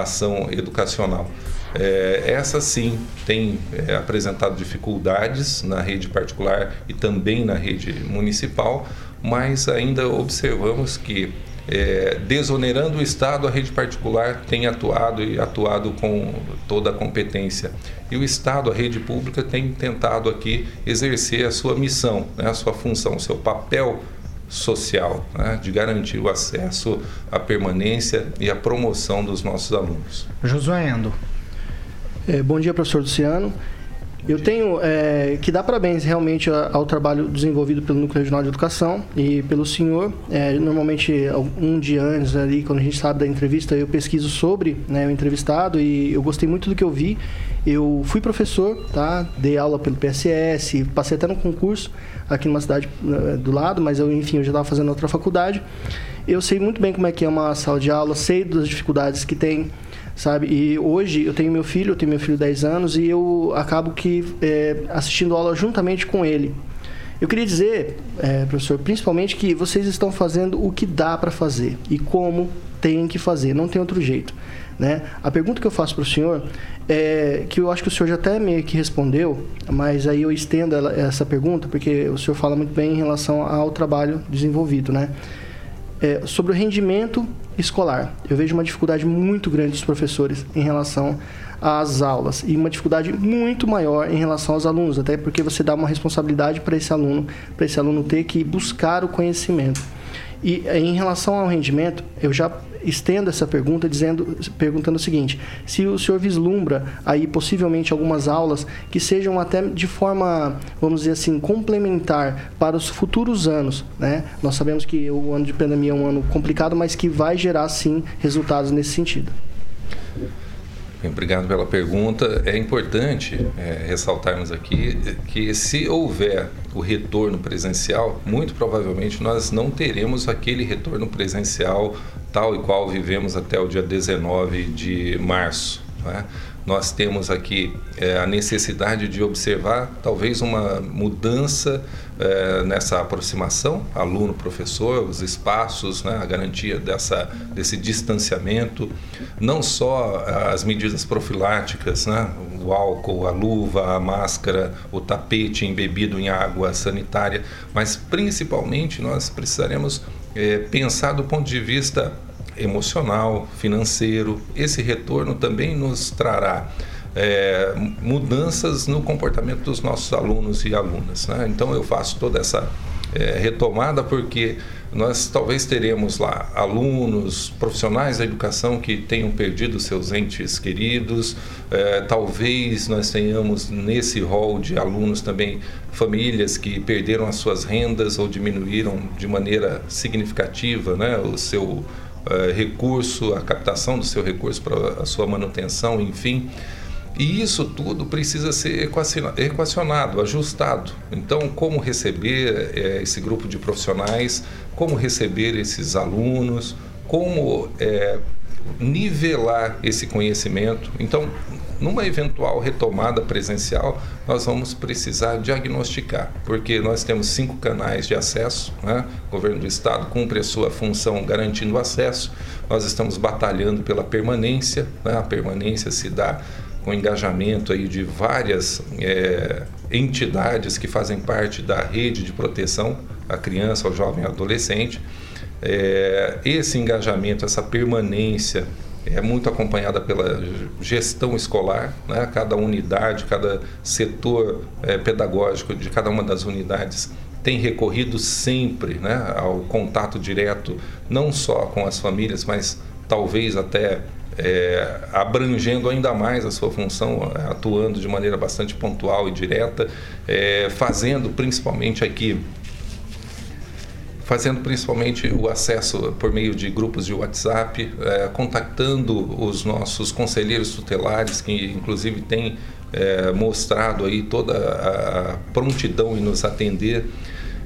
ação educacional. É, essa sim tem é, apresentado dificuldades na rede particular e também na rede municipal, mas ainda observamos que é, desonerando o Estado, a rede particular tem atuado e atuado com toda a competência. E o Estado, a rede pública, tem tentado aqui exercer a sua missão, né, a sua função, o seu papel social, né, de garantir o acesso à permanência e à promoção dos nossos alunos. Josué Endo. É, bom dia, professor Luciano. Eu tenho é, que dar parabéns realmente ao trabalho desenvolvido pelo Núcleo Regional de Educação e pelo senhor. É, normalmente, um dia antes, ali, quando a gente sabe da entrevista, eu pesquiso sobre né, o entrevistado e eu gostei muito do que eu vi. Eu fui professor, tá? dei aula pelo PSS, passei até no concurso aqui numa cidade né, do lado, mas eu, enfim, eu já estava fazendo outra faculdade. Eu sei muito bem como é que é uma sala de aula, sei das dificuldades que tem sabe? E hoje eu tenho meu filho, eu tenho meu filho de 10 anos e eu acabo que é, assistindo aula juntamente com ele. Eu queria dizer, é, professor, principalmente que vocês estão fazendo o que dá para fazer e como tem que fazer, não tem outro jeito. Né? A pergunta que eu faço para o senhor é que eu acho que o senhor já até meio que respondeu, mas aí eu estendo ela, essa pergunta porque o senhor fala muito bem em relação ao trabalho desenvolvido, né? É, sobre o rendimento escolar. Eu vejo uma dificuldade muito grande dos professores em relação às aulas e uma dificuldade muito maior em relação aos alunos, até porque você dá uma responsabilidade para esse aluno, para esse aluno ter que buscar o conhecimento. E em relação ao rendimento, eu já estendo essa pergunta dizendo, perguntando o seguinte: se o senhor vislumbra aí possivelmente algumas aulas que sejam até de forma, vamos dizer assim, complementar para os futuros anos, né? Nós sabemos que o ano de pandemia é um ano complicado, mas que vai gerar sim resultados nesse sentido. Obrigado pela pergunta. É importante é, ressaltarmos aqui que se houver o retorno presencial, muito provavelmente nós não teremos aquele retorno presencial tal e qual vivemos até o dia 19 de março. Né? Nós temos aqui é, a necessidade de observar talvez uma mudança é, nessa aproximação aluno-professor, os espaços, né, a garantia dessa, desse distanciamento, não só as medidas profiláticas, né, o álcool, a luva, a máscara, o tapete embebido em água sanitária, mas principalmente nós precisaremos é, pensar do ponto de vista emocional, financeiro. Esse retorno também nos trará é, mudanças no comportamento dos nossos alunos e alunas. Né? Então eu faço toda essa é, retomada porque nós talvez teremos lá alunos, profissionais da educação que tenham perdido seus entes queridos, é, talvez nós tenhamos nesse rol de alunos também famílias que perderam as suas rendas ou diminuíram de maneira significativa né, o seu uh, recurso, a captação do seu recurso para a sua manutenção, enfim. E isso tudo precisa ser equacionado, ajustado. Então, como receber é, esse grupo de profissionais, como receber esses alunos, como é, nivelar esse conhecimento. Então, numa eventual retomada presencial, nós vamos precisar diagnosticar, porque nós temos cinco canais de acesso, né? o governo do estado cumpre a sua função garantindo acesso, nós estamos batalhando pela permanência, né? a permanência se dá com engajamento aí de várias é, entidades que fazem parte da rede de proteção à criança, ao jovem e adolescente. É, esse engajamento, essa permanência é muito acompanhada pela gestão escolar, né? cada unidade, cada setor é, pedagógico de cada uma das unidades tem recorrido sempre né, ao contato direto, não só com as famílias, mas talvez até é, abrangendo ainda mais a sua função, atuando de maneira bastante pontual e direta, é, fazendo principalmente aqui fazendo principalmente o acesso por meio de grupos de WhatsApp, é, contactando os nossos conselheiros tutelares, que inclusive têm é, mostrado aí toda a prontidão em nos atender.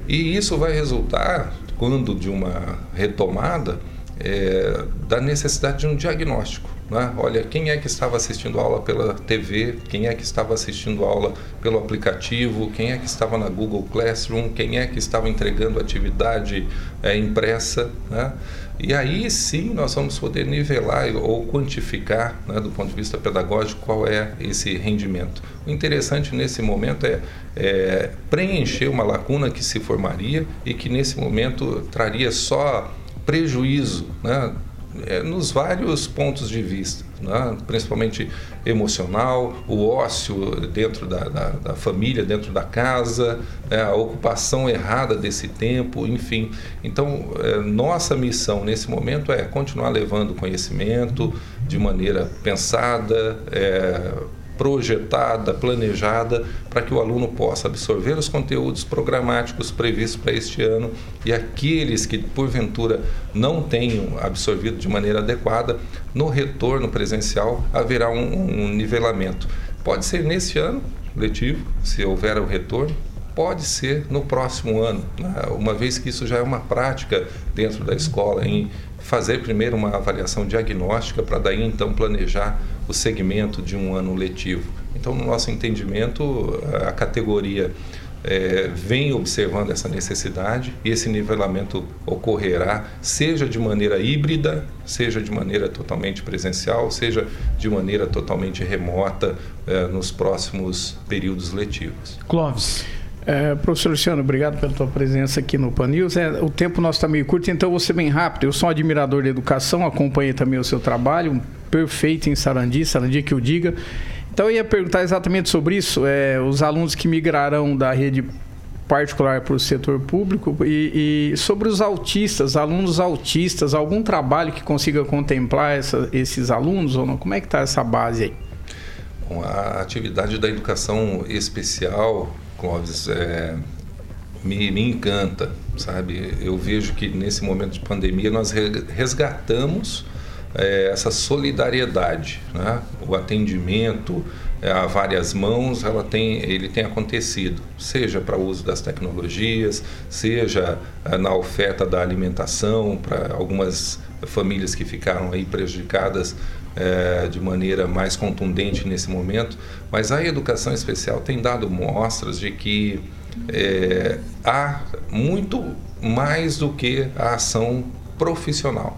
E isso vai resultar, quando de uma retomada, é, da necessidade de um diagnóstico. Né? Olha, quem é que estava assistindo aula pela TV, quem é que estava assistindo aula pelo aplicativo, quem é que estava na Google Classroom, quem é que estava entregando atividade é, impressa. Né? E aí sim nós vamos poder nivelar ou quantificar, né, do ponto de vista pedagógico, qual é esse rendimento. O interessante nesse momento é, é preencher uma lacuna que se formaria e que nesse momento traria só prejuízo né, é, nos vários pontos de vista, né? principalmente emocional, o ócio dentro da, da, da família, dentro da casa, é, a ocupação errada desse tempo, enfim. Então, é, nossa missão nesse momento é continuar levando conhecimento de maneira pensada, é, projetada, planejada, para que o aluno possa absorver os conteúdos programáticos previstos para este ano e aqueles que, porventura, não tenham absorvido de maneira adequada, no retorno presencial haverá um, um nivelamento. Pode ser nesse ano letivo, se houver o retorno, pode ser no próximo ano, né? uma vez que isso já é uma prática dentro da escola, em fazer primeiro uma avaliação diagnóstica para daí então planejar o segmento de um ano letivo. Então, no nosso entendimento, a categoria é, vem observando essa necessidade e esse nivelamento ocorrerá, seja de maneira híbrida, seja de maneira totalmente presencial, seja de maneira totalmente remota é, nos próximos períodos letivos. Clóvis. É, professor Luciano, obrigado pela tua presença aqui no Pan News. É, o tempo nosso está meio curto, então vou ser bem rápido. Eu sou um admirador da educação, acompanhei também o seu trabalho, perfeito em Sarandi, Sarandi que eu diga. Então eu ia perguntar exatamente sobre isso. É, os alunos que migrarão da rede particular para o setor público e, e, sobre os autistas, alunos autistas, algum trabalho que consiga contemplar essa, esses alunos ou não? Como é que está essa base aí? Bom, a atividade da educação especial Clóvis, é, me, me encanta, sabe? Eu vejo que nesse momento de pandemia nós resgatamos é, essa solidariedade, né? O atendimento é, a várias mãos, ela tem, ele tem acontecido, seja para o uso das tecnologias, seja é, na oferta da alimentação para algumas famílias que ficaram aí prejudicadas é, de maneira mais contundente nesse momento, mas a educação especial tem dado mostras de que é, há muito mais do que a ação profissional.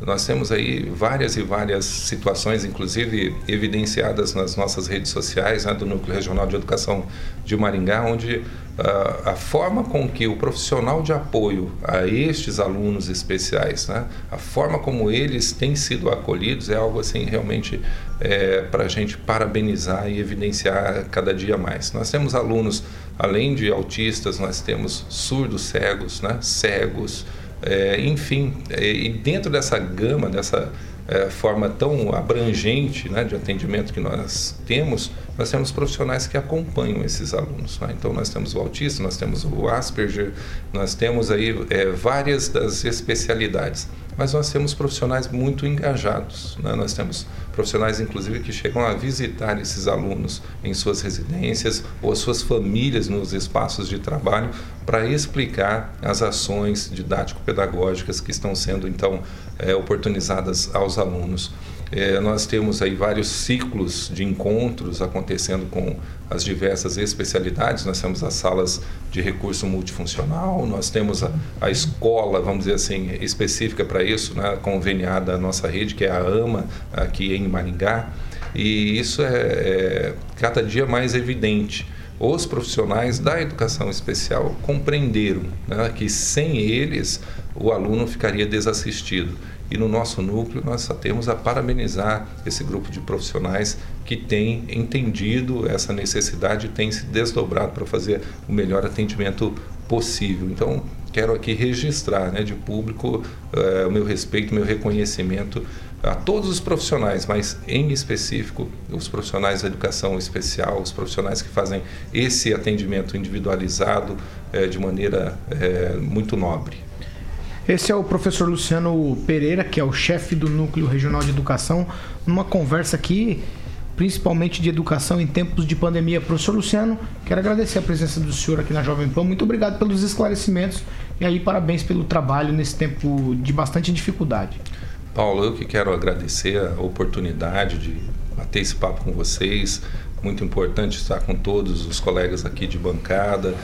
Nós temos aí várias e várias situações, inclusive evidenciadas nas nossas redes sociais, né, do Núcleo Regional de Educação de Maringá, onde uh, a forma com que o profissional de apoio a estes alunos especiais, né, a forma como eles têm sido acolhidos é algo assim realmente é, para a gente parabenizar e evidenciar cada dia mais. Nós temos alunos, além de autistas, nós temos surdos cegos, né, cegos, é, enfim, é, e dentro dessa gama, dessa é, forma tão abrangente né, de atendimento que nós temos, nós temos profissionais que acompanham esses alunos. Né? Então, nós temos o autista, nós temos o Asperger, nós temos aí é, várias das especialidades mas nós temos profissionais muito engajados. Né? Nós temos profissionais, inclusive, que chegam a visitar esses alunos em suas residências ou as suas famílias nos espaços de trabalho para explicar as ações didático-pedagógicas que estão sendo, então, é, oportunizadas aos alunos. É, nós temos aí vários ciclos de encontros acontecendo com as diversas especialidades. Nós temos as salas de recurso multifuncional, nós temos a, a escola, vamos dizer assim, específica para isso, né, conveniada à nossa rede, que é a AMA, aqui em Maringá. E isso é, é cada dia mais evidente os profissionais da educação especial compreenderam né, que sem eles o aluno ficaria desassistido. E no nosso núcleo nós só temos a parabenizar esse grupo de profissionais que tem entendido essa necessidade e tem se desdobrado para fazer o melhor atendimento possível. Então, quero aqui registrar né, de público uh, o meu respeito, o meu reconhecimento a todos os profissionais, mas em específico os profissionais da educação especial, os profissionais que fazem esse atendimento individualizado uh, de maneira uh, muito nobre. Esse é o professor Luciano Pereira, que é o chefe do Núcleo Regional de Educação, numa conversa aqui, principalmente de educação em tempos de pandemia. Professor Luciano, quero agradecer a presença do senhor aqui na Jovem Pan. Muito obrigado pelos esclarecimentos e aí parabéns pelo trabalho nesse tempo de bastante dificuldade. Paulo, eu que quero agradecer a oportunidade de bater esse papo com vocês muito importante estar com todos os colegas aqui de bancada.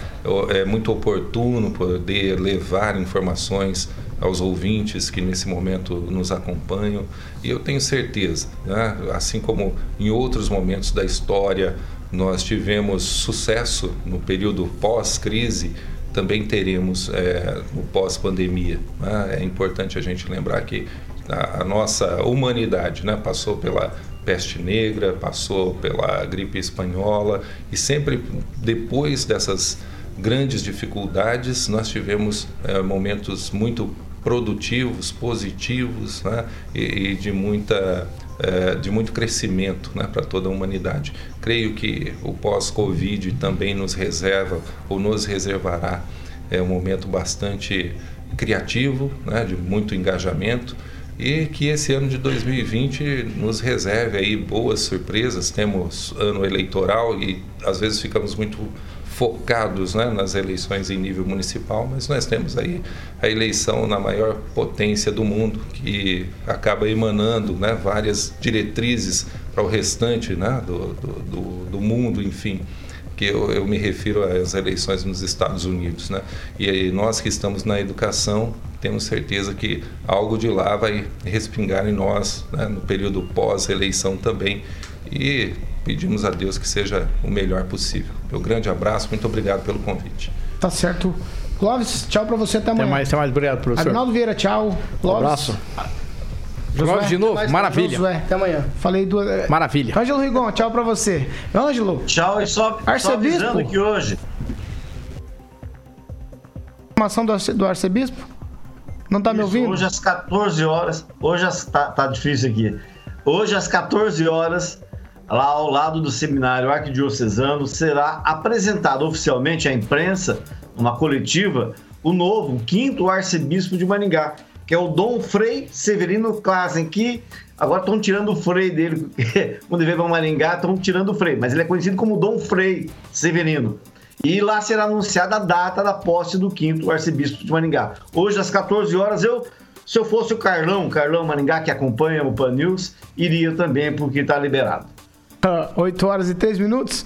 É muito oportuno poder levar informações aos ouvintes que nesse momento nos acompanham. E eu tenho certeza, né, assim como em outros momentos da história nós tivemos sucesso no período pós-crise, também teremos é, no pós-pandemia. Né? É importante a gente lembrar que a, nossa humanidade né, passou pela peste negra, passou pela gripe espanhola e sempre depois dessas grandes dificuldades nós tivemos é, momentos muito produtivos, positivos né? e, e, de muita é, de muito crescimento né? para toda a humanidade. Creio que o pós-Covid também nos reserva ou nos reservará é, um momento bastante criativo, né? de muito engajamento e que esse ano de 2020 nos reserve aí boas surpresas. Temos ano eleitoral e às vezes ficamos muito focados né, nas eleições em nível municipal, mas nós temos aí a eleição na maior potência do mundo, que acaba emanando né, várias diretrizes para o restante né, do, do, do mundo, enfim que eu, eu, me refiro às eleições nos Estados Unidos, né? E aí nós que estamos na educação temos certeza que algo de lá vai respingar em nós né? no período pós-eleição também e pedimos a Deus que seja o melhor possível. Meu grande abraço, muito obrigado pelo convite. Tá certo. Clóvis, tchau para você até amanhã. Até mais, até mais, obrigado, professor. Arnaldo Vieira, tchau. Clóvis. Um abraço. Josué, de novo, maravilha. Josué, até amanhã. Falei do. Maravilha. Ângelo Rigon, tchau pra você. Ângelo. Tchau e só, arcebispo. só que hoje. Informação do, do arcebispo? Não tá Isso, me ouvindo? Hoje às 14 horas. Hoje às, tá, tá difícil aqui. Hoje às 14 horas, lá ao lado do seminário arquidiocesano, será apresentado oficialmente à imprensa, numa coletiva, o novo, o quinto arcebispo de Maringá que é o Dom Frei Severino Klassen, que agora estão tirando o Frei dele, quando ele veio para Maringá, estão tirando o Frei, mas ele é conhecido como Dom Frei Severino. E lá será anunciada a data da posse do quinto arcebispo de Maringá. Hoje, às 14 horas, eu, se eu fosse o Carlão, Carlão Maringá, que acompanha o Pan News, iria também, porque está liberado. Uh, 8 horas e 3 minutos.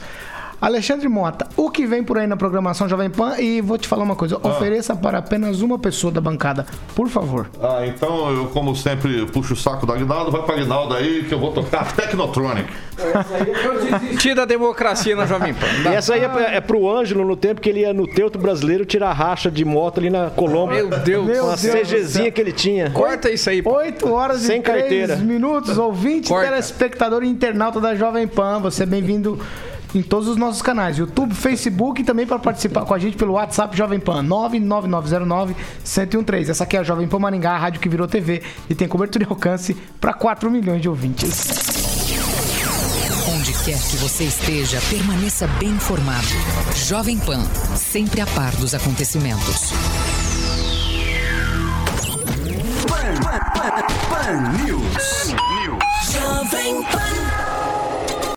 Alexandre Mota, o que vem por aí na programação Jovem Pan? E vou te falar uma coisa: ah. ofereça para apenas uma pessoa da bancada, por favor. Ah, então eu, como sempre, puxo o saco do Aguinaldo, vai para Aguinaldo aí que eu vou tocar Technotronic. Tira a democracia na Jovem Pan. E essa aí é, é pro Ângelo no tempo que ele ia no Teuto Brasileiro tirar racha de moto ali na Colômbia. Meu Deus, Meu uma CGzinha que ele tinha. Corta isso aí. 8 horas Sem e 3 carteira. minutos, ouvinte, Corta. telespectador e internauta da Jovem Pan. Você é bem-vindo em todos os nossos canais, YouTube, Facebook e também para participar com a gente pelo WhatsApp Jovem Pan 99909-1013. Essa aqui é a Jovem Pan Maringá, a rádio que virou TV e tem cobertura e alcance para 4 milhões de ouvintes. Onde quer que você esteja, permaneça bem informado. Jovem Pan, sempre a par dos acontecimentos. Pan, Pan, Pan, Pan News. Jovem Pan.